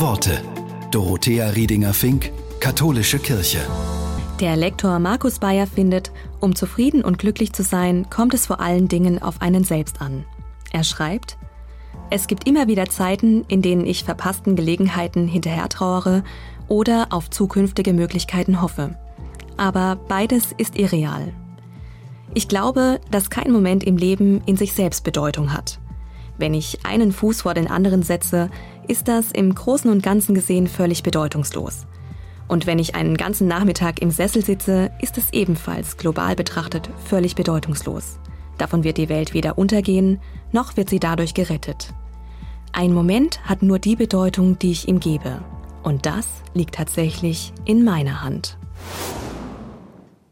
Worte. Dorothea Riedinger-Fink, Katholische Kirche. Der Lektor Markus Bayer findet, um zufrieden und glücklich zu sein, kommt es vor allen Dingen auf einen selbst an. Er schreibt, es gibt immer wieder Zeiten, in denen ich verpassten Gelegenheiten hinterher trauere oder auf zukünftige Möglichkeiten hoffe. Aber beides ist irreal. Ich glaube, dass kein Moment im Leben in sich selbst Bedeutung hat. Wenn ich einen Fuß vor den anderen setze, ist das im Großen und Ganzen gesehen völlig bedeutungslos. Und wenn ich einen ganzen Nachmittag im Sessel sitze, ist es ebenfalls global betrachtet völlig bedeutungslos. Davon wird die Welt weder untergehen, noch wird sie dadurch gerettet. Ein Moment hat nur die Bedeutung, die ich ihm gebe. Und das liegt tatsächlich in meiner Hand.